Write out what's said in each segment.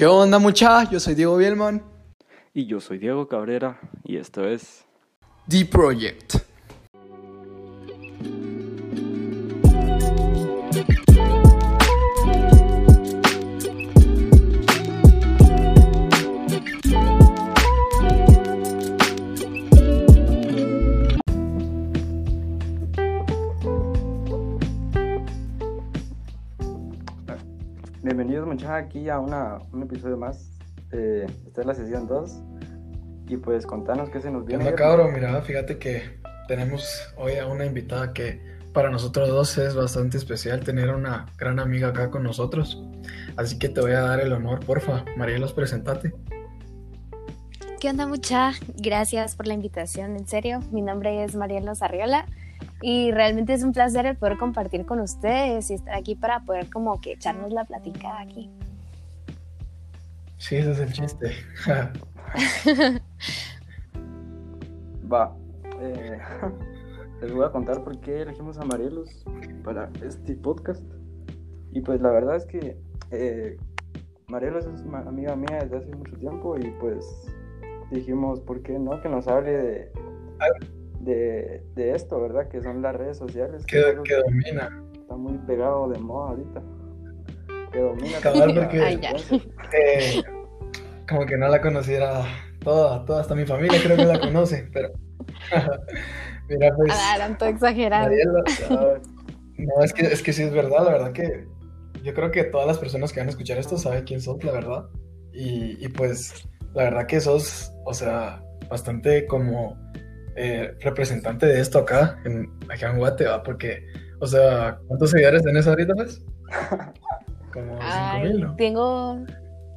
¿Qué onda mucha? Yo soy Diego Bielman. Y yo soy Diego Cabrera y esto es The Project. Muchachos aquí a una, un episodio más. Eh, esta es la sesión 2. Y pues contanos qué se nos ¿Qué viene. onda cabrón? Mira, fíjate que tenemos hoy a una invitada que para nosotros dos es bastante especial tener una gran amiga acá con nosotros. Así que te voy a dar el honor, porfa. Marielos, presentate. ¿Qué onda mucha? Gracias por la invitación, en serio. Mi nombre es Mariela Sarriola y realmente es un placer el poder compartir con ustedes y estar aquí para poder como que echarnos la platicada aquí. Sí, ese es el chiste. Va. eh, les voy a contar por qué elegimos a Marielos para este podcast. Y pues la verdad es que eh, Marielos es una amiga mía desde hace mucho tiempo y pues dijimos, ¿por qué no? Que nos hable de, de, de esto, ¿verdad? Que son las redes sociales. que, domina. está muy pegado de moda ahorita. Que domina. Cabal, porque- Ay, ya. Eh, como que no la conociera toda, toda, hasta mi familia creo que la conoce, pero... Mira, pues... Ah, tanto exagerado. Mariela, Ah, No, es que, es que sí es verdad, la verdad que yo creo que todas las personas que van a escuchar esto saben quién sos, la verdad. Y, y pues, la verdad que sos, o sea, bastante como eh, representante de esto acá, en, acá en Guate, ¿va? Porque, o sea, ¿cuántos seguidores tenés ahorita, pues? Como 5 Ay, mil, ¿no? tengo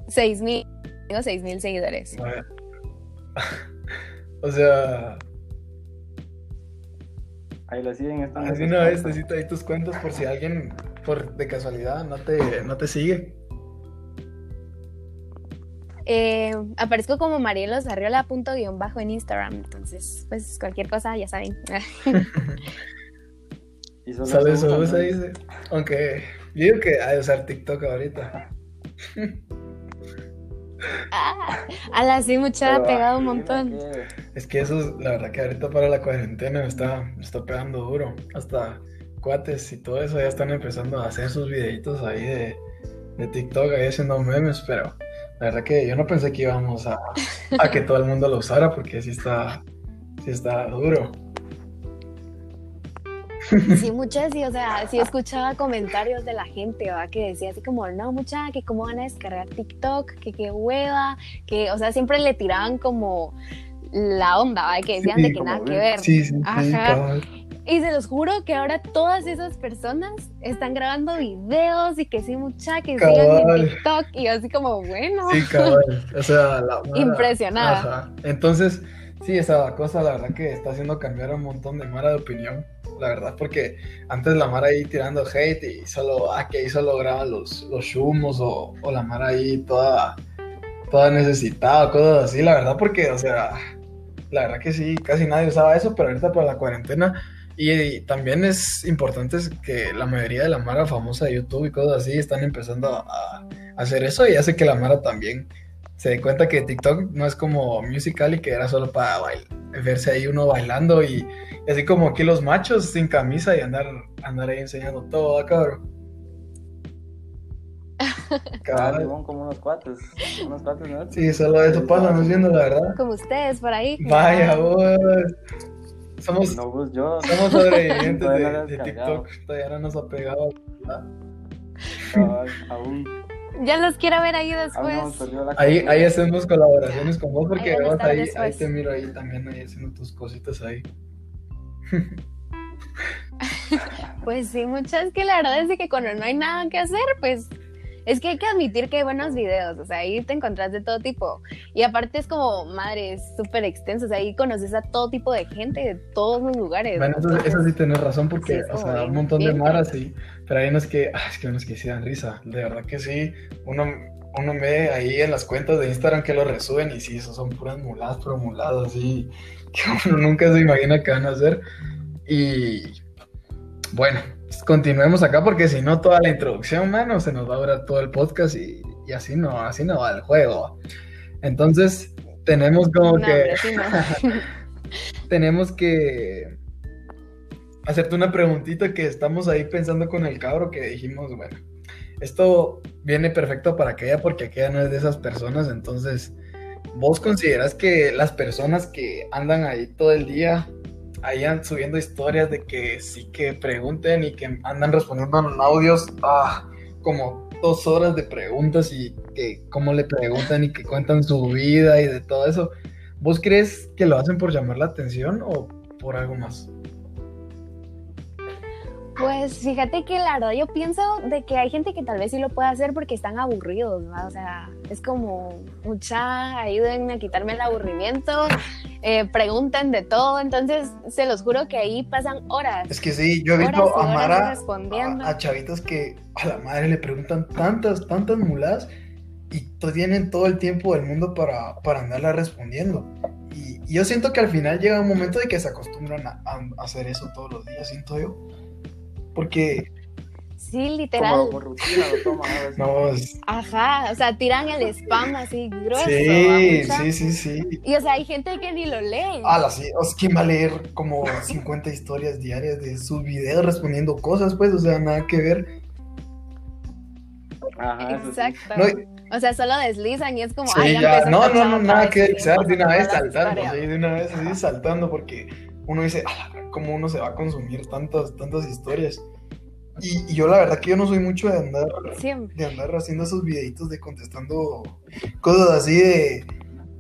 seis mil, tengo seis mil seguidores. A ver. O sea, Ahí la siguen. esta así una vez necesito ahí tus cuentos por si alguien, por de casualidad, no te, no te sigue. Eh, aparezco como Marielos Arriola punto guion bajo en Instagram, entonces pues cualquier cosa ya saben. Y solo ¿Sabes? se ¿no? dice. Aunque yo digo que hay usar TikTok ahorita. ah, a la sí mucha Pero, pegado ah, un montón. Es que eso, es- la verdad que ahorita para la cuarentena me está, me está pegando duro. Hasta cuates y todo eso ya están empezando a hacer sus videitos ahí de, de TikTok, ahí haciendo memes, pero la verdad que yo no pensé que íbamos a, a que todo el mundo lo usara porque sí está, sí está duro. Sí, muchas, sí, o sea, sí escuchaba comentarios de la gente, ¿va? Que decía así como, no, mucha, que cómo van a descargar TikTok, que qué hueva, que, o sea, siempre le tiraban como la onda, ¿va? Que decían Sí, de que nada que ver. Sí, sí, sí, Ajá. cabal. Y se los juro que ahora todas esas personas están grabando videos y que sí, mucha, que sigan en TikTok y así como, bueno, Sí, cabal. O sea, la Impresionada. Ajá. Entonces, sí, esa cosa, la verdad que está haciendo cambiar a un montón de Mara de opinión. La verdad, porque antes la Mara ahí tirando hate y solo, ah, que ahí solo graban los, los shumos o, o la Mara ahí toda, toda necesitada, cosas así, la verdad, porque, o sea, la verdad que sí, casi nadie usaba eso, pero ahorita para la cuarentena. Y, y también es importante es que la mayoría de la Mara famosa de YouTube y cosas así están empezando a, a hacer eso y hace que la Mara también se dé cuenta que TikTok no es como Musical.ly que era solo para bail- verse ahí uno bailando y, y así como aquí los machos sin camisa y andar, andar ahí enseñando todo, ¿ah, cabrón. Simón, como unos cuates. Unos cuates, ¿no? Sí, solo eso pasa, no viendo la verdad. como ustedes por ahí. Vaya, vos. Somos, No, pues yo. somos sobrevivientes de, no de. TikTok. Todavía no nos ha pegado. aún. Ya los quiero ver ahí después. Ahí, ahí hacemos colaboraciones con vos porque Ahí vos ahí, ahí te miro ahí también ahí haciendo tus cositas ahí. Pues sí, muchas que la verdad es que cuando no hay nada que hacer, pues es que hay que admitir que hay buenos videos, o sea, ahí te encontrás de todo tipo. Y aparte es como, madre, es súper extenso, o sea, ahí conoces a todo tipo de gente de todos los lugares. Bueno, eso, eso sí tenés razón porque, sí, o sea, bien- un montón de maras sí, pero hay unos que, ah, es que hay unos que sí dan risa, de verdad que sí, uno, uno ve ahí en las cuentas de Instagram que lo resuben y sí, esos son puras muladas, pero muladas así, que uno nunca se imagina que van a hacer. Y bueno, continuemos acá porque si no toda la introducción, mano, se nos va a durar todo el podcast y, y así no, así no va el juego. Entonces, tenemos como No, que... no. tenemos que hacerte una preguntita que estamos ahí pensando con el cabro que dijimos, bueno, esto viene perfecto para aquella porque aquella no es de esas personas, entonces, ¿vos consideras que las personas que andan ahí todo el día, ahí an- subiendo historias de que sí que pregunten y que andan respondiendo en audios, ah, como dos horas de preguntas y que cómo le preguntan y que cuentan su vida y de todo eso? ¿Vos crees que lo hacen por llamar la atención o por algo más? Pues fíjate que la verdad yo pienso de que hay gente que tal vez sí lo puede hacer porque están aburridos, ¿no? O sea, es como mucha, ayúdenme a quitarme el aburrimiento, eh, pregunten de todo, entonces se los juro que ahí pasan horas. Es que sí, yo he visto a Mara, respondiendo. a, a chavitos que a la madre le preguntan tantas, tantas muladas y tienen todo el tiempo del mundo para, para andarla respondiendo. Y, y yo siento que al final llega un momento de que se acostumbran a, a hacer eso todos los días, siento yo. Porque, Sí, literal. Como por rutina lo toman a veces. no, es- Ajá, o sea, tiran el spam así grueso. sí, sí, sí, sí. Y o sea, hay gente que ni lo lee. Ala, sí, o sea, ¿quién va a leer como 50 historias diarias de sus videos respondiendo cosas? Pues, o sea, nada que ver. Ajá. Exacto. No, y- O sea, solo deslizan y es como, Sí, ay, ya, no, no, no, nada que y desear, de una vez saltando, sí, de una vez así saltando, porque uno dice, ah, cómo uno se va a consumir tantas, tantas historias. Y, y yo la verdad que yo no soy mucho de andar, Siempre. de andar haciendo esos videitos de contestando cosas así de,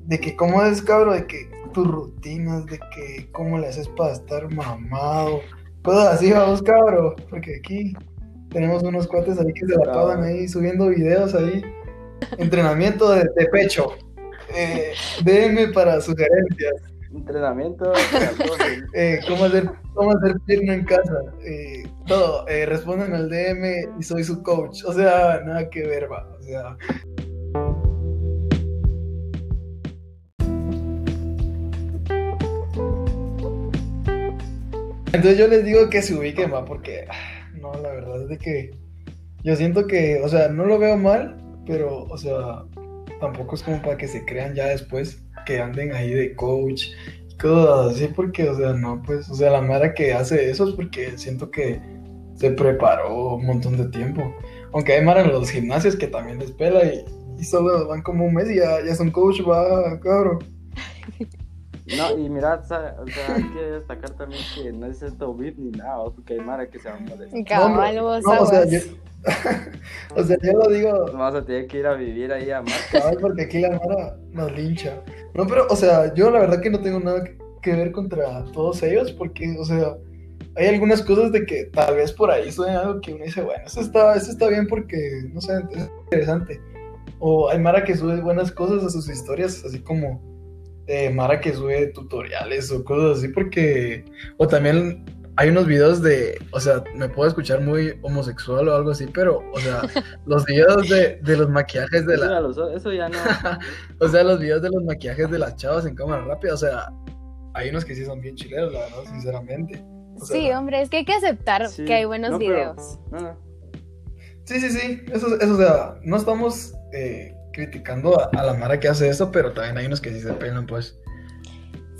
de que cómo es, cabro, de que tus rutinas, de que cómo le haces para estar mamado, cosas así, vamos, cabro, porque aquí tenemos unos cuates ahí que se la pasan ahí subiendo videos ahí, entrenamiento de, de pecho, eh, DM para sugerencias, Entrenamiento. eh, cómo hacer, cómo hacer pierna en casa, eh, todo, eh, responden al DM y soy su coach, o sea, nada que ver, va, o sea. Entonces yo les digo que se ubiquen, va, porque ah, no, la verdad es de que yo siento que, o sea, no lo veo mal, pero, o sea, tampoco es como para que se crean ya después que anden ahí de coach y cosas así, porque, o sea, no, pues, o sea, la Mara que hace eso es porque siento que se preparó un montón de tiempo. Aunque hay Mara en los gimnasios que también les pela y, solo van como un mes y ya, ya son coach, va, cabrón. No, y mira, o sea, hay que destacar también que no es esto beat ni nada, porque hay Mara que se va a molestar. Cabal, No, vos no, o sea, yo, o sea, yo lo digo, Vamos a tener que ir a vivir ahí a Mar. Cabal, porque aquí la Mara nos lincha. No, pero, o sea, yo la verdad que no tengo nada que- ver contra todos ellos, porque, o sea, hay algunas cosas de que tal vez por ahí suena algo que uno dice, bueno, eso está, eso está bien porque, no sé, es interesante. O hay Mara que sube buenas cosas a sus historias, así como eh, Mara que sube tutoriales o cosas así, porque, o también hay unos videos de, o sea, me puedo escuchar muy homosexual o algo así, pero, o sea, los videos de, de los maquillajes de la, eso ya no. o sea, los videos de los maquillajes de las chavas en cámara rápida, o sea, hay unos que sí son bien chileros, la verdad, sinceramente. O sea, Sí, hombre, es que hay que aceptar Sí, que hay buenos no, pero- videos. No, no. Sí, sí, sí, eso, eso, o sea, no estamos eh, criticando a, a la Mara que hace eso, pero también hay unos que sí se pelan, pues.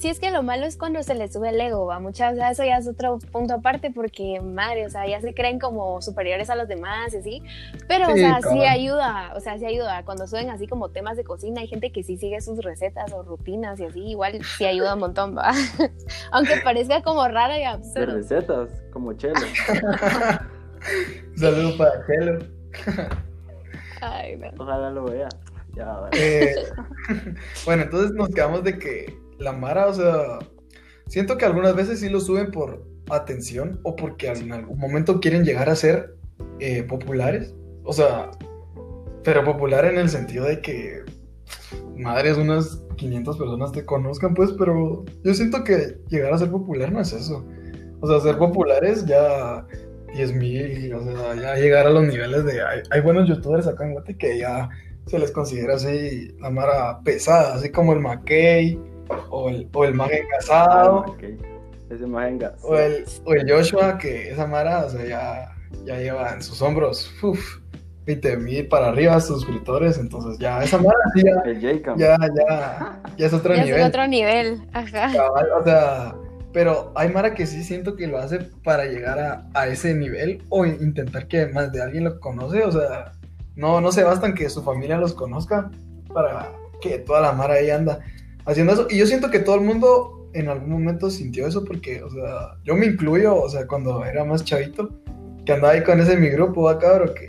Sí, es que lo malo es cuando se les sube el ego, va. Muchas eso ya es otro punto aparte porque, madre, o sea, ya se creen como superiores a los demás y así. Pero, o sea, sí ayuda, o sea, sí ayuda. Cuando suben así como temas de cocina, hay gente que sí sigue sus recetas o rutinas y así, igual sí ayuda un montón, va. Aunque parezca como raro y De absurdo. recetas, como chelo. Un saludo para Chelo. Ay, no. Ojalá lo vea. Ya. Eh, bueno, entonces nos quedamos de que la Mara, o sea, siento que algunas veces sí lo suben por atención o porque en algún momento quieren llegar a ser eh, populares. O sea, pero popular en el sentido de que, madres, unas 500 personas te conozcan, pues, pero yo siento que llegar a ser popular no es eso. O sea, ser populares ya 10 mil, o sea, ya llegar a los niveles de... Hay, hay buenos youtubers acá en Guate que ya se les considera así la mara pesada, así como el McKay o el, o el Magen Ah, Casado ok. Ese más engas. o el, o el Joshua, que esa mara, o sea, ya, ya lleva en sus hombros uf, 20 mil para arriba suscriptores, entonces ya esa mara sí ya, El Jacob. ya, ya, ya es otro Ya nivel. es otro nivel. Ajá. Cabal, o sea, pero hay Mara que sí siento que lo hace para llegar a, a ese nivel o intentar que más de alguien lo conoce, o sea, no, no se bastan que su familia los conozca para que toda la Mara ahí anda haciendo eso. Y yo siento que todo el mundo en algún momento sintió eso porque, o sea, yo me incluyo, o sea, cuando era más chavito, que andaba ahí con ese mi grupo, ¿va, cabrón? Que,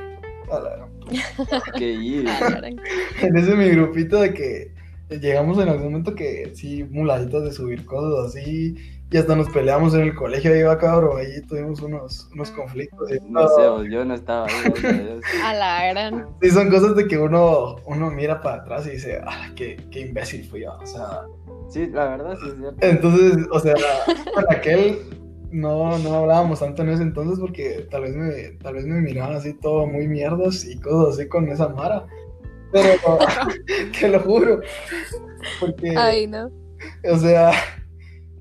a la en ese mi grupito de que llegamos en algún momento que sí, muladitos de subir cosas así, y hasta nos peleamos en el colegio, ahí va cabrón, ahí tuvimos unos, unos conflictos. y No sé, yo no estaba ahí. a la gran. Sí, son cosas de que uno, uno mira para atrás y dice, ah, qué, qué imbécil fui yo, o sea, Sí, la verdad sí es cierto. entonces, o sea, con aquel no, no hablábamos tanto en ese entonces porque tal vez me, tal vez me miraban así todo muy mierdas y cosas así con esa mara, pero te lo juro, porque... Ay, no. O sea,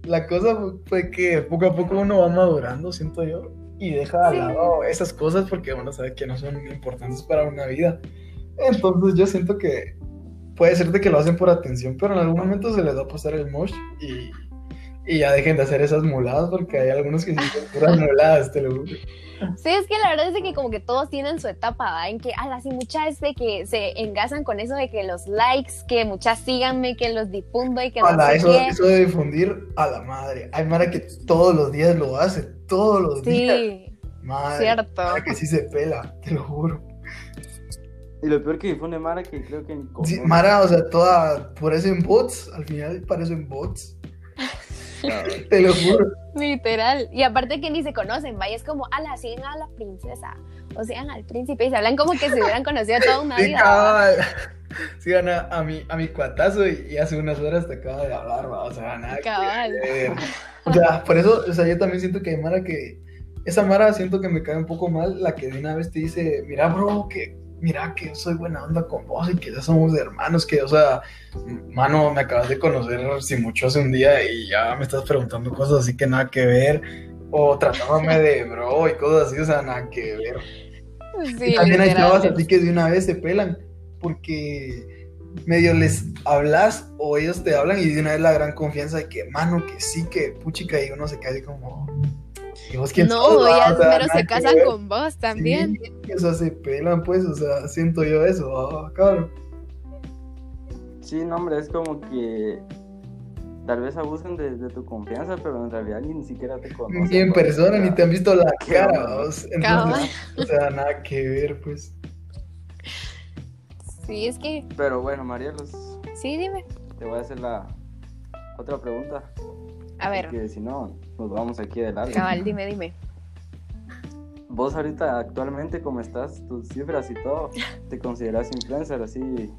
la cosa fue que poco a poco uno va madurando, siento yo, y deja de lado esas cosas porque uno sabe que no son importantes para una vida. Entonces yo siento que puede ser de que lo hacen por atención, pero en algún momento se les va a pasar el mosh y, y ya dejen de hacer esas muladas porque hay algunos que son puras muladas, te lo juro. Sí, es que la verdad es de que como que todos tienen su etapa, ¿va? En que, ala, sí, muchas de que se engasan con eso de que los likes, que muchas síganme, que los difundo y que no Ala, sé eso, qué. eso de difundir a la madre. Hay Mara que todos los días lo hace, todos los días. Sí, Madre, cierto. Mara que sí se pela, te lo juro. Y lo peor que difunde Mara que creo que en Sí. Mara, o sea, toda parecen bots, al final parecen bots. Te lo juro. Literal. Y aparte que ni se conocen, vaya, es como, ala, siguen a la princesa, o sigan al príncipe, y se hablan como que se hubieran conocido toda una Sí, vida. cabal. Sí, gana a mi, a mi cuatazo y, y hace unas horas te acaba de hablar, va, o sea, nada que Cabal. O sea, por eso, o sea, yo también siento que hay Mara que, esa Mara siento que me cae un poco mal, la que de una vez te dice, mira, bro, que, mira, que yo soy buena onda con vos y que ya somos hermanos, que, o sea, mano, me acabas de conocer si mucho hace un día y ya me estás preguntando cosas así que nada que ver, o tratándome de bro y cosas así, o sea, nada que ver. Sí, y también hay chavas así que de una vez se pelan, porque medio les hablas o ellos te hablan y de una vez la gran confianza de que, mano, que sí, que puchica, y uno se cae como, ¿y vos quién No, ellas O sea, primero nada se que casan ver. con vos también. Sí, o sea, se pelan, pues, o sea, siento yo eso, va, cabrón. Sí, no, hombre, es como que tal vez abusan de, de tu confianza, pero en realidad ni siquiera te conocen. Ni en pues, persona, ni te han visto la cara. Entonces, o sea, nada que ver, pues. Sí, es que, Pero bueno, Marielos, sí, dime. te voy a hacer la otra pregunta. A ver, Porque si no, nos vamos aquí de largo. cabal, dime, dime. Vos ahorita actualmente, como estás, tus cifras y todo, ¿te consideras influencer así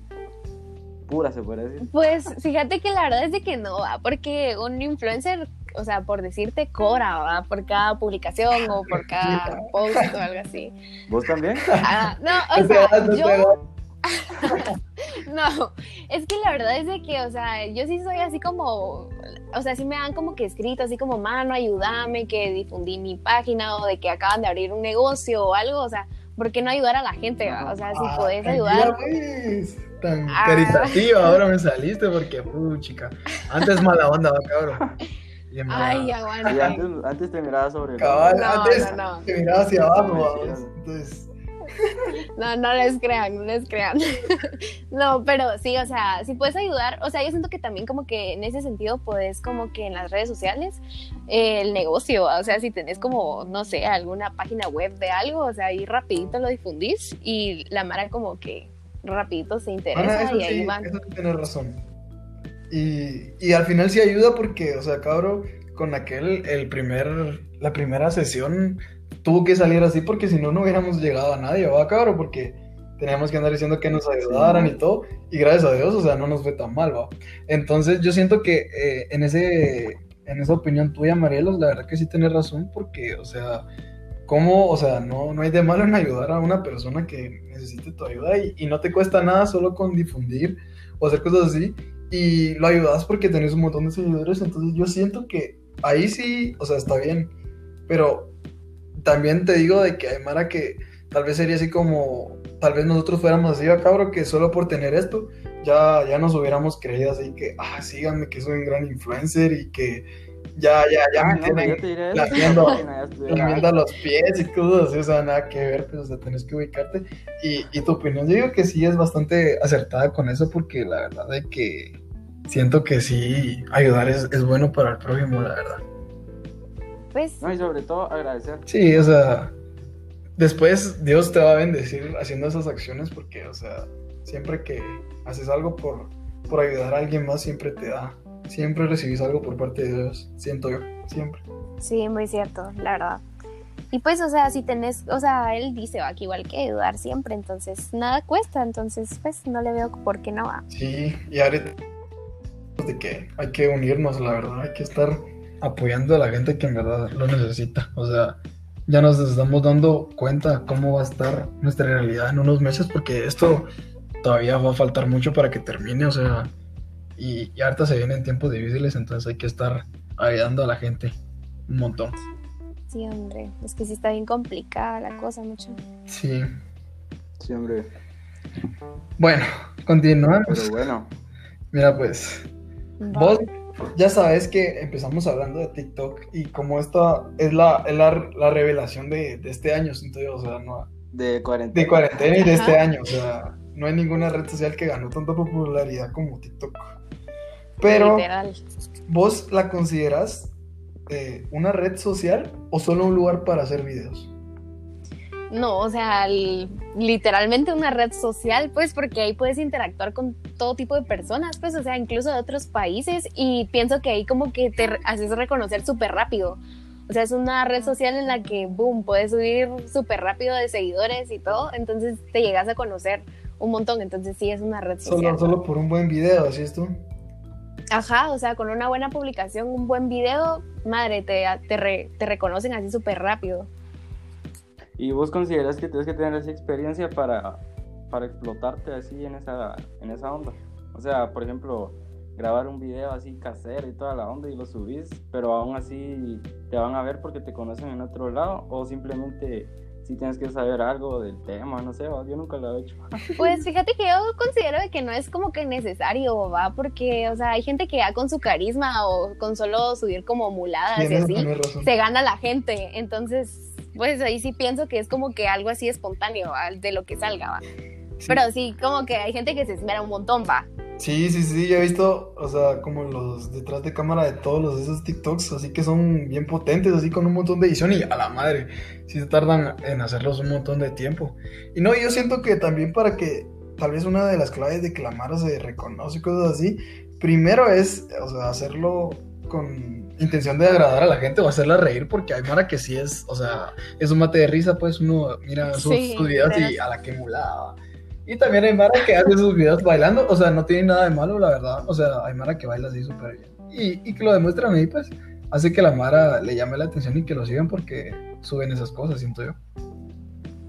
pura, se puede decir? Pues fíjate que la verdad es de que no, ¿va? porque un influencer, o sea, por decirte, cobra, ¿va? por cada publicación o por cada post o algo así. ¿Vos también? Ah, no, o sea, yo. no, es que la verdad es de que, o sea, yo sí soy así como, o sea, sí me dan como que escrito, así como, mano, ayúdame, que difundí mi página o de que acaban de abrir un negocio o algo, o sea, ¿por qué no ayudar a la gente? va? O sea, si Ah, podés ayudar. pues, Tan Ah. caritativa, ahora me saliste porque, chica. Antes mala onda, cabrón. Ay, aguanta. antes, antes te miraba sobre el Cabal, No, antes no, no. te miraba hacia abajo. Entonces, No, no les crean, no les crean. No, pero sí, o sea, si puedes ayudar, o sea, yo siento que también como que en ese sentido puedes como que en las redes sociales eh, el negocio, o sea, si tenés como, no sé, alguna página web de algo, o sea, ahí rapidito lo difundís y la Mara como que rapidito se interesa eso y ahí sí, van. eso sí tienes razón. Y, y al final sí ayuda porque, o sea, cabrón, con aquel, el primer, la primera sesión tuvo que salir así porque si no, no hubiéramos llegado a nadie, ¿va, cabrón? Porque teníamos que andar diciendo que nos ayudaran y todo, y gracias a Dios, o sea, no nos fue tan mal, ¿va? Entonces yo siento que eh, en, ese, en esa opinión tuya, Marielos, la verdad que sí tienes razón porque, o sea, ¿cómo, o sea, no, no hay de malo en ayudar a una persona que necesite tu ayuda y, y no te cuesta nada solo con difundir o hacer cosas así y lo ayudas porque tenés un montón de seguidores, entonces yo siento que ahí sí, o sea, está bien, pero también te digo de que hay Mara que tal vez sería así como, tal vez nosotros fuéramos así, a cabro, que solo por tener esto, ya, ya nos hubiéramos creído así que, ah, síganme, que soy un gran influencer y que ya, ya, ya Ah, me no, tienen lamiendo, lamiendo los pies y cosas así, o sea, nada que ver, pues, o sea, tenés que ubicarte. Y, y tu opinión, yo digo que sí es bastante acertada con eso, porque la verdad es que siento que sí, ayudar es, es bueno para el prójimo, la verdad. Pues No, y sobre todo agradecer. Sí, o sea, después Dios te va a bendecir haciendo esas acciones porque, o sea, siempre que haces algo por, por ayudar a alguien más, siempre te da, siempre recibís algo por parte de Dios, siento yo, siempre. sí, muy cierto, la verdad. Y pues, o sea, si tenés, o sea, él dice va, que igual que ayudar siempre, entonces nada cuesta, entonces pues no le veo por qué no va. Sí, y ahorita de que hay que unirnos, la verdad, hay que estar apoyando a la gente que en verdad lo necesita, o sea, ya nos estamos dando cuenta cómo va a estar nuestra realidad en unos meses porque esto todavía va a faltar mucho para que termine, o sea, y, y ahorita se vienen tiempos difíciles, entonces hay que estar ayudando a la gente un montón. Sí, hombre, es que sí está bien complicada la cosa, mucho. Sí, Sí, hombre. bueno, continuamos. Pero bueno. Mira, pues, vos ya sabes que empezamos hablando de TikTok y como esta es la, es la, la revelación de, de este año, siento yo, o sea, no, De cuarentena. de cuarentena y de este año, o sea, no hay ninguna red social que ganó tanta popularidad como TikTok. Pero, Literal. ¿vos la consideras eh, una red social o solo un lugar para hacer videos? No, o sea, literalmente una red social, pues, porque ahí puedes interactuar con todo tipo de personas, pues, o sea, incluso de otros países, y pienso que ahí como que te haces reconocer súper rápido. O sea, es una red social en la que, boom, puedes subir súper rápido de seguidores y todo, entonces te llegas a conocer un montón, entonces sí es una red social. Solo, solo por un buen video, así es tú. Ajá, o sea, con una buena publicación, un buen video, madre, te, te, re- te reconocen así súper rápido. ¿Y vos consideras que tienes que tener esa experiencia para, para explotarte así en esa, en esa onda? O sea, por ejemplo, grabar un video así casero y toda la onda y lo subís, pero aún así te van a ver porque te conocen en otro lado, o simplemente si tienes que saber algo del tema, no sé, yo nunca lo he hecho. Pues fíjate que yo considero de que no es como que necesario, va, porque, o sea, hay gente que ya con su carisma o con solo subir como muladas y así, se gana la gente. Entonces, pues ahí sí pienso que es como que algo así espontáneo ¿va? de lo que salga, va. Sí. Pero sí, como que hay gente que se esmera un montón, va. Sí, sí, sí, yo he visto, o sea, como los detrás de cámara de todos los esos TikToks, así que son bien potentes, así con un montón de edición y a la madre, sí se tardan en hacerlos un montón de tiempo. Y no, yo siento que también para que tal vez una de las claves de que la Mara se reconoce y cosas así, primero es, o sea, hacerlo con intención de agradar a la gente o hacerla reír, porque hay Mara que sí es, o sea, es un mate de risa, pues uno mira sus, Sí, sus videos y a la que mulada. Y también hay Mara que hace sus videos bailando, o sea, no tiene nada de malo, la verdad. O sea, hay Mara que baila así súper bien. Y, y que lo demuestran ahí, pues, hace que la Mara le llame la atención y que lo sigan porque suben esas cosas, siento yo.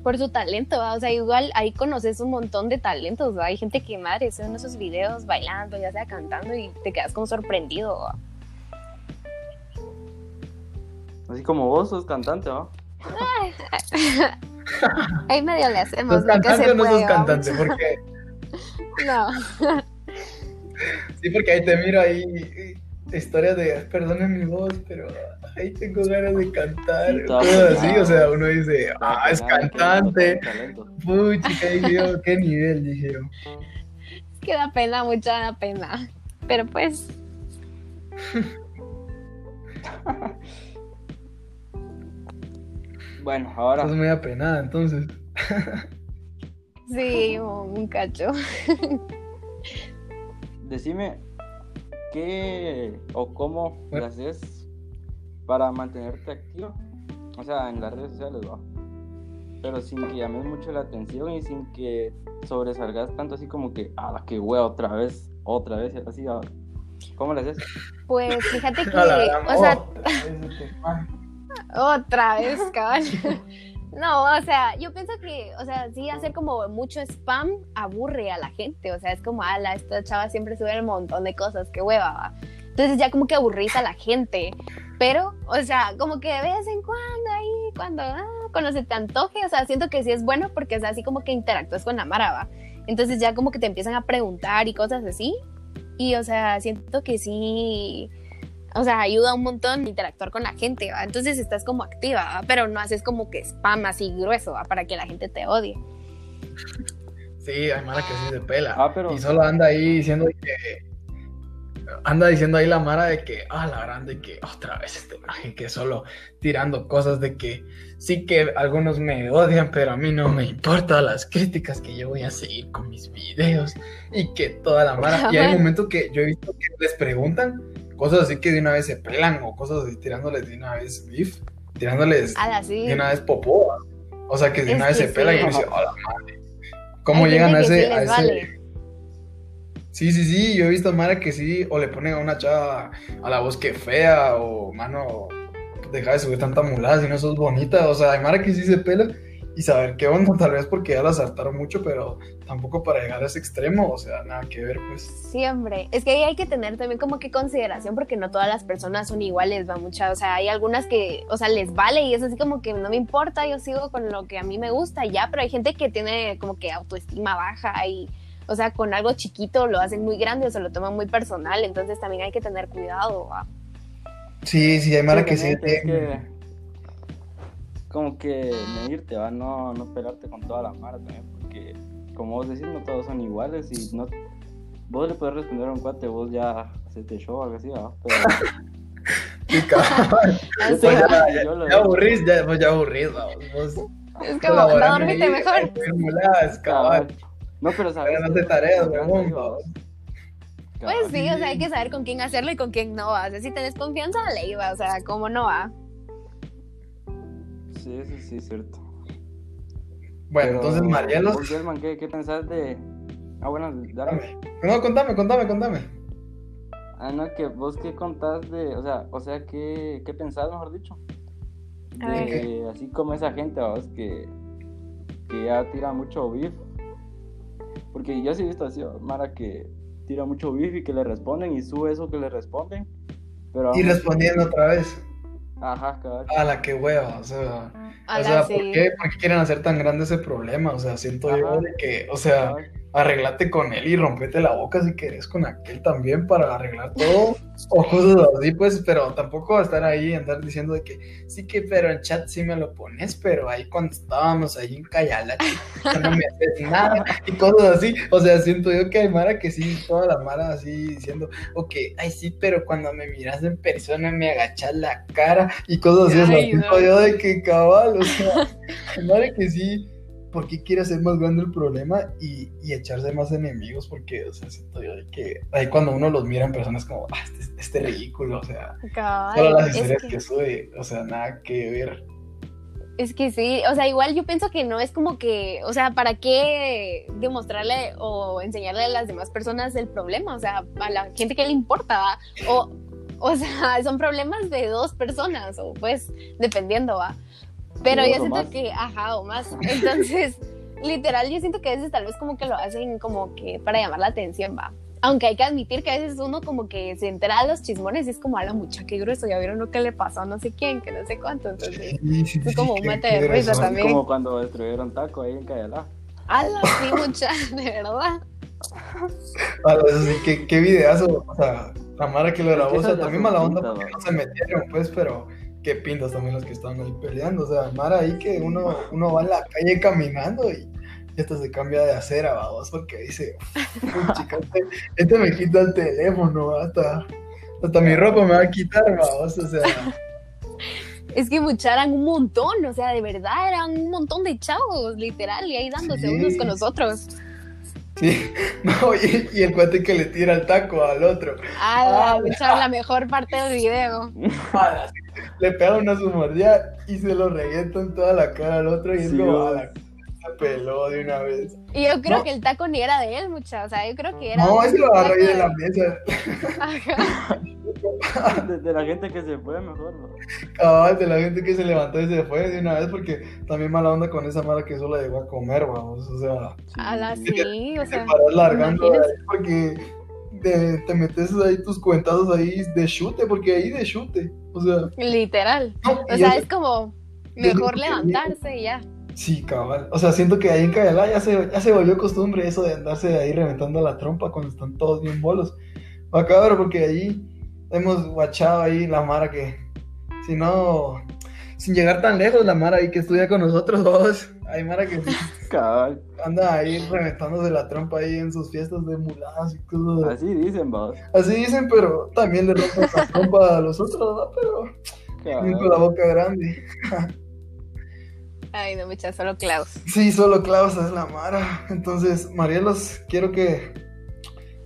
Por su talento, ¿va? o sea, igual ahí conoces un montón de talentos, ¿va? hay gente que, madre, son esos videos bailando, ya sea cantando y te quedas como sorprendido, ¿va? Así como vos sos cantante, ¿no? Ahí medio le hacemos ¿Sos lo que cantante se o no sos puede, ¿va? cantante? Porque, No. sí, porque ahí te miro ahí historias de, perdónen mi voz, pero ahí tengo ganas de cantar. Sí, todo así, o sea, uno dice, ah, es cantante. yo, qué nivel, dije yo. que da pena, mucha da pena. Pero pues, Bueno, ahora Estás muy apenada, entonces. sí, un cacho. decime qué o cómo le Bueno. haces para mantenerte activo, o sea, en las redes sociales, ¿va? Pero sin que llames mucho la atención y sin que sobresalgas tanto así como que, ah, la que hueá otra vez, otra vez, así, ¿va? ¿cómo le haces? Pues fíjate que, o sea. otra vez, cabal. No, o sea, yo pienso que, o sea, sí, hacer como mucho spam aburre a la gente. O sea, es como, ala, esta chava siempre sube un montón de cosas, qué hueva, va. Entonces ya como que aburrís a la gente. Pero, o sea, como que de vez en cuando ahí, cuando, ah, cuando se te antoje, o sea, siento que sí es bueno porque es así como que interactúas con la Mara, ¿va? Entonces ya como que te empiezan a preguntar y cosas así. Y, o sea, siento que sí, o sea, ayuda un montón interactuar con la gente, ¿va? Entonces estás como activa, ¿va? Pero no haces como que spam así grueso, ¿va? Para que la gente te odie. Sí, hay Mara que sí se pela. Ah, pero- Y solo anda ahí diciendo que. Anda diciendo ahí la Mara de que, ah, la grande, que otra vez este maje que solo tirando cosas de que sí que algunos me odian, pero a mí no me importa las críticas que yo voy a seguir con mis videos y que toda la Mara. Y hay momentos que yo he visto que les preguntan cosas así que de una vez se pelan o cosas así tirándoles de una vez beef, tirándoles de una vez popó. O sea, que de Es una vez se pela sí. y uno dice, hola madre. ¿Cómo Hay llegan a ese, sí a les ese- vale. Sí, sí, sí, yo he visto a Mara que sí, o le ponen a una chava a la voz que fea, o mano, deja de subir tanta mulada si no sos bonita. O sea, hay Mara que sí se pela y saber qué onda, tal vez porque ya la saltaron mucho, pero tampoco para llegar a ese extremo, o sea, nada que ver, pues. Sí, hombre. Es que ahí hay que tener también como que consideración porque no todas las personas son iguales, va mucha. O sea, hay algunas que, o sea, les vale y es así como que no me importa, yo sigo con lo que a mí me gusta y ya, pero hay gente que tiene como que autoestima baja y, o sea, con algo chiquito lo hacen muy grande o se lo toman muy personal, entonces también hay que tener cuidado, va. Sí, sí, hay Mara que sí. obviamente, es que como que medirte, va, no, no pelarte con toda la mara también, porque como vos decís, no todos son iguales y no vos le podés responder a un cuate, vos ya hacete show o algo así, va, pero Sí, cabrón. Pues va. ya, ya, ya aburrís, ya, pues ya vamos. Vos Es como, no, dormite ahí, mejor. muladas, cabal. no, pero sabes, Háganse tareas, Cabal, huevón, vamos. Pues sí, o sea, hay que saber con quién hacerlo y con quién no va. O sea, si tenés confianza, le iba, o sea, cómo no va. Sí, sí, sí, es cierto. Bueno, Pero, entonces, Marielos. ¿qué, ¿qué pensás de...? Ah, bueno, dale. No, contame, contame, contame. Ah, no, que vos qué contás de, o sea, o sea, ¿qué, qué pensás, mejor dicho? Así como esa gente, vos, que, que ya tira mucho beef. Porque yo sí he visto así. Mara, que tira mucho beef y que le responden y sube eso que le responden. Pero Y respondiendo otra vez. Ajá, cabal. A la que hueva, o sea. A O la sea, sí. ¿por qué, ¿por qué quieren hacer tan grande ese problema? O sea, siento yo de que, o sea. Arreglate con él y rompete la boca si querés con aquel también para arreglar todo. O cosas así, pues, pero tampoco estar ahí y andar diciendo de que sí que, pero en chat sí me lo pones, pero ahí cuando estábamos ahí en Cayala, ya no me haces nada y cosas así. O sea, siento yo que hay Mara que sí, toda la Mara así diciendo, ok, ay sí, pero cuando me miras en persona me agachas la cara y cosas así. Ay, siento no. yo de que cabal, o sea, hay Mara que sí. ¿Por qué quiere hacer más grande el problema y, y echarse más enemigos? Porque, o sea, siento yo que ahí cuando uno los mira en personas como, ah, este, este ridículo, o sea, solo las es historias que- que sube, o sea, nada que ver. Es que sí, o sea, igual yo pienso que no es como que, o sea, ¿para qué demostrarle o enseñarle a las demás personas el problema? O sea, a la gente que le importa, ¿va? O, o sea, son problemas de dos personas, o pues, dependiendo, ¿va? Pero yo siento más. que, ajá, o más. Entonces, literal, yo siento que a veces tal vez como que lo hacen como que para llamar la atención, ¿va? Aunque hay que admitir que a veces uno como que se entera de los chismones y es como, a la mucha, qué grueso, ya vieron lo que le pasó a no sé quién, que no sé cuánto, entonces... Sí, sí, Es sí, como un mate de risa razón. también. Como cuando destruyeron taco ahí en Cayalá. ¡Hala, sí, mucha! De verdad. Ah, eso sí, qué, qué videazo, o sea, la Mara que lo Es grabó, o sea, también mala onda porque no se metieron, pues, pero qué pintas también los que estaban ahí peleando, o sea, Mara ahí que uno, uno va en la calle caminando y esto se cambia de acera, vamos, porque dice, "Uy, chica, este, este me quita el teléfono, hasta, hasta mi ropa me va a quitar, vamos, o sea, Es que mucha eran un montón, o sea, de verdad eran un montón de chavos, literal, y ahí dándose Sí. unos con los otros. sí, no, y, y el cuate que le tira el taco al otro, ¡Hala, Ah, mucha la mejor parte del video! ala, le pega una su mordida y se lo revienta en toda la cara al otro y es Sí, como, vos. ala, se peló de una vez. Y yo creo No. que el taco ni era de él, mucha, o sea, yo creo que era... No, ese lo agarró ahí de la mesa. Ajá. De, de la gente que se fue mejor, ¿no? Cabal, de la gente que se levantó y se fue de una vez porque también mala onda con esa mala que solo llegó a comer, vamos. O sea, hala, Sí. sí, o te sea... paras largando de imagínate. ahí porque te, te metes ahí tus cuentazos ahí de chute, porque ahí de chute. O sea, Literal. no, O sea, es como... Mejor levantarse y ya. Sí, cabal. O sea, siento que ahí en Cayalá ya se, ya se volvió costumbre eso de andarse ahí reventando la trompa cuando están todos bien bolos. Va porque ahí hemos guachado ahí la Mara que, si no, sin llegar tan lejos, la Mara ahí que estudia con nosotros, vos. Hay Mara que Cabal. anda ahí reventándose la trompa ahí en sus fiestas de muladas y cosas. Así dicen, vos. Así dicen, pero también le rompen la trompa a los otros, ¿verdad? Pero con la boca grande. Ay, no, muchas, solo Klaus. Sí, solo Klaus es la Mara. Entonces, Marielos, quiero que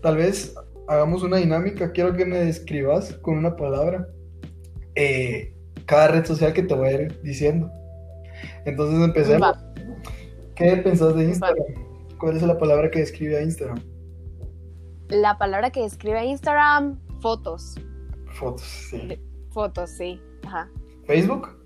tal vez hagamos una dinámica. Quiero que me describas con una palabra eh, cada red social que te voy a ir diciendo. Entonces, empecemos. Va. ¿Qué pensás de Instagram? ¿Cuál es la palabra que describe a Instagram? La palabra que describe Instagram, fotos. Fotos, sí. Fotos, sí. Ajá. ¿Facebook?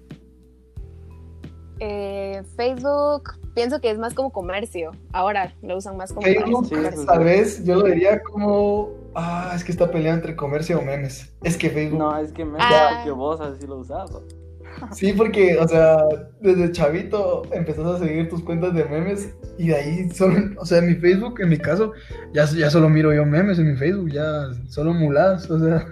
Eh, Facebook, pienso que es más como comercio. Ahora lo usan más como Facebook, comercio. eso tal vez yo lo diría como. Ah, es que está peleando entre comercio o memes. Es que Facebook. No, es que me Ah. que vos así lo usas. vos. Sí, porque, o sea, desde chavito empezaste a seguir tus cuentas de memes y de ahí solo, o sea, en mi Facebook, en mi caso, ya, ya solo miro yo memes en mi Facebook, ya solo muladas, o sea,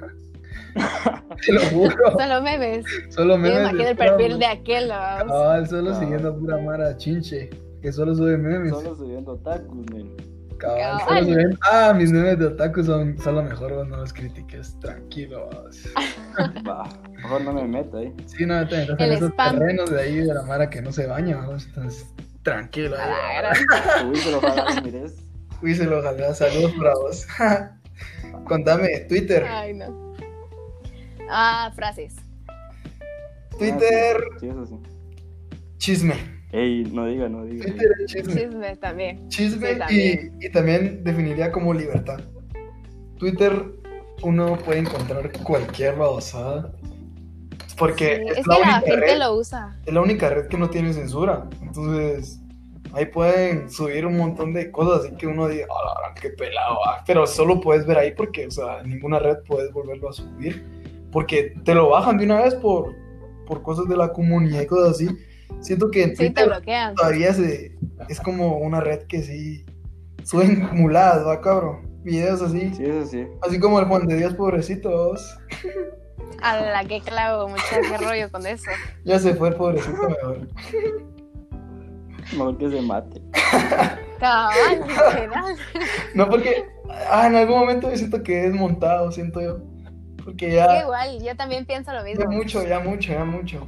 te lo juro, Solo memes. solo Yo me memes. imagino el perfil de aquel. ¿no? Cabal, solo Cabal. siguiendo a pura mara chinche, que solo sube memes. Solo subiendo tacos, men. Cabal, Cabal. solo suben- Ah, mis memes de otaku son, son lo mejor, vos no los critiques, tranquilos. Va, mejor no me meto ahí. Sí, no te metas en El esos spam. terrenos de ahí de la mara que no se baña, vos, entonces, tranquilo. Ahí, Uy, ojalá lo mires. Díselo, ojalá. Saludos para vos. Contame, Twitter. Ay, no. Ah, frases. Twitter, Ah, sí, sí, eso sí. chisme. Ey, no diga, no diga. Twitter es chisme. Chismes también. Chisme Sí, y, también. y también definiría como libertad. Twitter, uno puede encontrar cualquier babosada. Porque Sí, es, es la que la única gente red, lo usa. es la única red que no tiene censura. Entonces, ahí pueden subir un montón de cosas así que uno diga, "Ah, la gran, qué pelado. ah". Pero solo puedes ver ahí porque, o sea, en ninguna red puedes volverlo a subir. Porque te lo bajan de una vez por, por cosas de la comunidad y cosas así. Siento que en Sí, te Twitter bloquean. todavía se, es como una red que sí suben muladas, va cabrón. Videos así. Sí, eso sí. Así como el Juan de Dios, pobrecitos. A la que clavo, mucho qué rollo con eso. Ya se fue el pobrecito mejor. Mejor que se mate. Cabal. No, porque ah, en algún momento yo siento que es montado, siento yo. Porque Sí, ya, igual, yo también pienso lo ya mismo. mucho, ya mucho, ya mucho.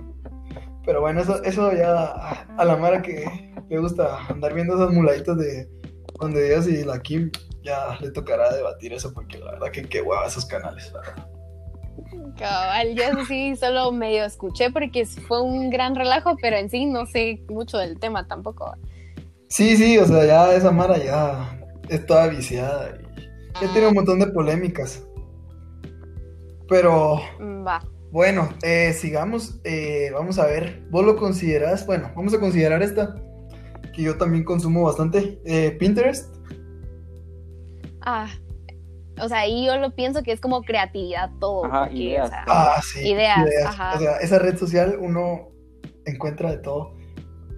Pero bueno, eso, eso ya ah, a la Mara que le gusta andar viendo esas muladitas de Juan de Dios y la Kim, ya le tocará debatir eso porque la verdad que qué hueva esos canales, verdad. Cabal, yo eso sí solo medio escuché porque fue un gran relajo, pero en sí no sé mucho del tema tampoco. Sí, sí, o sea, ya esa Mara ya es toda viciada y ya tiene un montón de polémicas. Pero Va. bueno, eh, sigamos, eh, vamos a ver, vos lo considerás, bueno, vamos a considerar esta, que yo también consumo bastante, eh, Pinterest. Ah, o sea, ahí yo lo pienso que es como creatividad todo. Ajá, porque, ideas. o sea, Ah, sí. Ideas, ajá. O sea, esa red social uno encuentra de todo.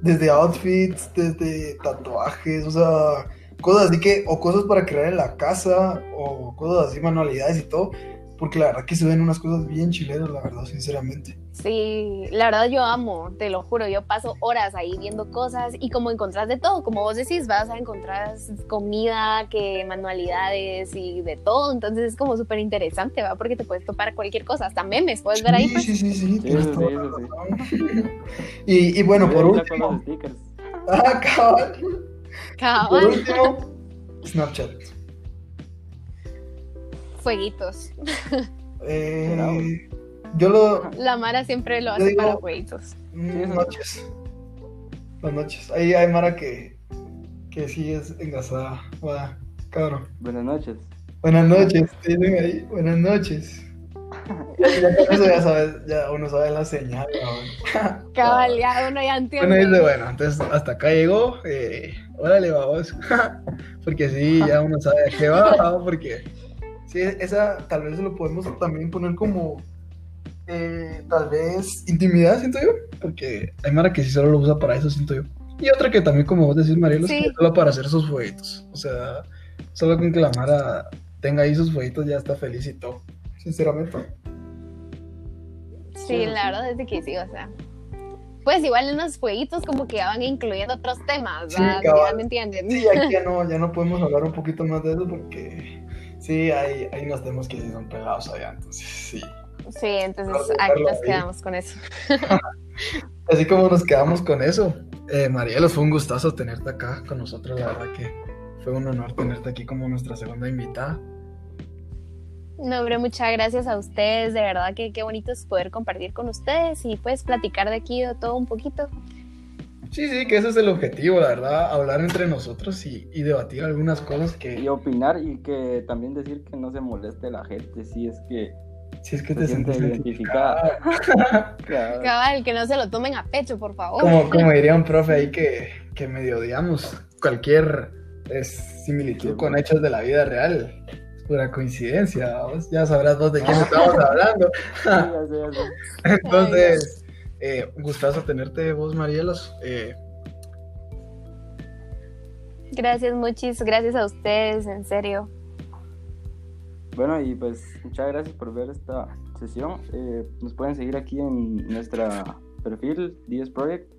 Desde outfits, desde tatuajes, o sea, cosas así que, o cosas para crear en la casa, o cosas así, manualidades y todo. Porque la verdad que se ven unas cosas bien chileras, la verdad, sinceramente. Sí, la verdad yo amo, te lo juro, yo paso horas ahí viendo cosas y como encontrás de todo, como vos decís, vas a encontrar comida, que manualidades y de todo, entonces es como súper interesante, ¿va? Porque te puedes topar cualquier cosa, hasta memes, puedes ver ahí. Sí, pues. sí, sí, sí, tienes razón. Y, y bueno, por último, ah, cabal. Por último, Snapchat. Fueguitos. Eh, yo lo. La Mara siempre lo hace digo- para fueguitos. mm, noches. Las noches. Ahí hay Mara que, que sí es engasada. Guau, cabrón. Buenas noches. Buenas noches, te dicen ahí. Buenas noches. Ya, eso sabes, ya uno sabe la señal. Cabal, ya uno ya entiende. Bueno, dice, bueno, entonces hasta acá llegó. Eh, órale, vamos. porque sí, ya uno sabe a qué va, ¿no? porque sí, esa tal vez lo podemos también poner como eh, tal vez intimidad, siento yo, porque hay Mara que sí solo lo usa para eso, siento yo. Y otra que también, como vos decís, Mariela, Sí. es solo para hacer sus fueguitos. O sea, solo con que la Mara tenga ahí sus fueguitos ya está feliz y todo, sinceramente. Sí, la verdad es que sí, o sea. Pues igual en los jueguitos como que ya van incluyendo otros temas, Sí, ¿verdad? cabal. ¿Ya me entienden? Sí, aquí ya no, ya no podemos hablar un poquito más de eso porque sí, hay, hay unos temas que sí son pegados allá, entonces sí. Sí, entonces aquí nos ahí. quedamos con eso. Así como nos quedamos con eso, eh, Marielos, fue un gustazo tenerte acá con nosotros, la verdad que fue un honor tenerte aquí como nuestra segunda invitada. No, hombre, muchas gracias a ustedes, de verdad que qué bonito es poder compartir con ustedes y pues platicar de aquí de todo un poquito. Sí, sí, que ese es el objetivo, la verdad, hablar entre nosotros y, y debatir algunas cosas Y que opinar y que también decir que no se moleste la gente si es que si es que se te siente sientes identificada. identificada. Claro. Cabal, que no se lo tomen a pecho, por favor. Como, como diría un profe ahí que, que medio odiamos, cualquier es, similitud Sí, con bueno. hechos de la vida real. Es pura coincidencia, vos ya sabrás vos de quién estamos hablando. Sí, ya sé, ya sé. Entonces, eh, gustazo tenerte vos, Marielos. Eh, Gracias, muchis, gracias a ustedes, en serio. Bueno, y pues muchas gracias por ver esta sesión. Eh, nos pueden seguir aquí en nuestra perfil, 10 Project.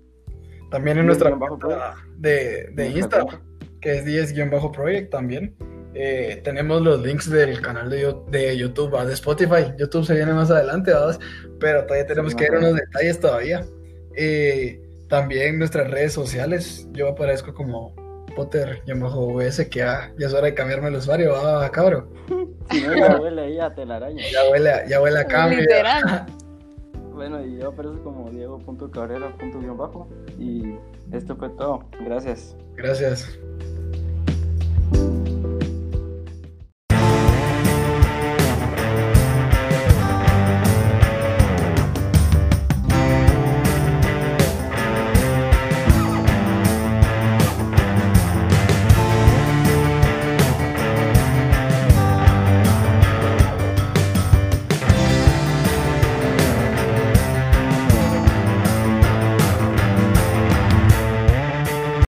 también en nuestra cuenta de, de Instagram, que es 10-project también. Eh, tenemos los links del canal de, Yo- de YouTube, ¿va? de Spotify. YouTube se viene más adelante, ¿va? pero todavía tenemos Sí, que ver unos detalles todavía. Eh, también nuestras redes sociales, yo aparezco como Potter-VS, que ya, ya es hora de cambiarme el usuario, ¿va, cabrón? Si no, ya huele ahí a telaraña. Ya huele, a- ya huele a cambio. Literal. Bueno, y yo aparezco como Diego.cabrera.bajo. Y esto fue todo. Gracias. Gracias.